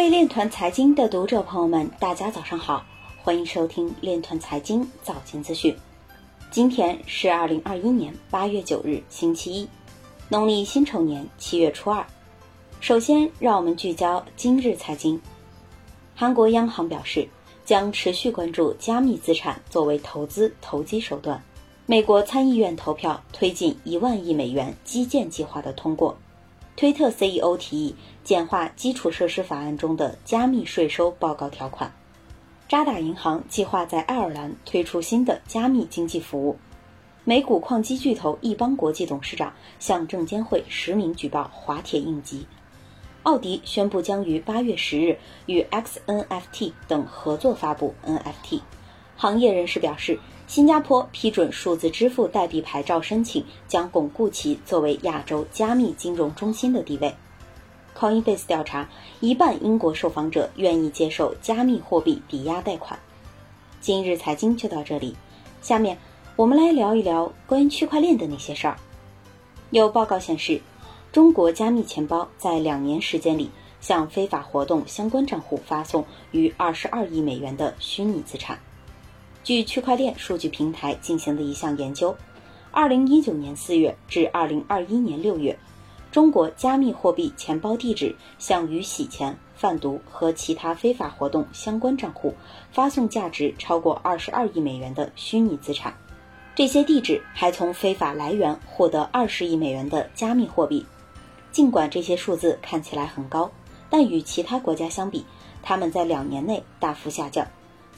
位链团财经的读者朋友们，大家早上好，欢迎收听链团财经早间资讯。今天是二零二一年八月九日，星期一，农历辛丑年七月初二。首先，让我们聚焦今日财经。韩国央行表示，将持续关注加密资产作为投资投机手段。美国参议院投票推进一万亿美元基建计划的通过。推特 CEO 提议简化基础设施法案中的加密税收报告条款。渣打银行计划在爱尔兰推出新的加密经济服务。美股矿机巨头易邦国际董事长向证监会实名举报滑铁应急。奥迪宣布将于八月十日与 XNFT 等合作发布 NFT。行业人士表示。新加坡批准数字支付代币牌照申请，将巩固其作为亚洲加密金融中心的地位。Coinbase 调查，一半英国受访者愿意接受加密货币抵押贷款。今日财经就到这里，下面我们来聊一聊关于区块链的那些事儿。有报告显示，中国加密钱包在两年时间里向非法活动相关账户发送逾二十二亿美元的虚拟资产。据区块链数据平台进行的一项研究，二零一九年四月至二零二一年六月，中国加密货币钱包地址向与洗钱、贩毒和其他非法活动相关账户发送价值超过二十二亿美元的虚拟资产，这些地址还从非法来源获得二十亿美元的加密货币。尽管这些数字看起来很高，但与其他国家相比，他们在两年内大幅下降。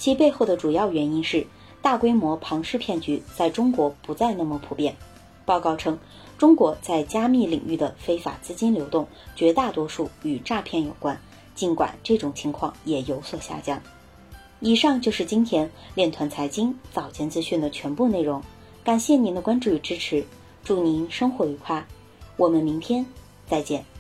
其背后的主要原因是，大规模庞氏骗局在中国不再那么普遍。报告称，中国在加密领域的非法资金流动绝大多数与诈骗有关，尽管这种情况也有所下降。以上就是今天链团财经早间资讯的全部内容，感谢您的关注与支持，祝您生活愉快，我们明天再见。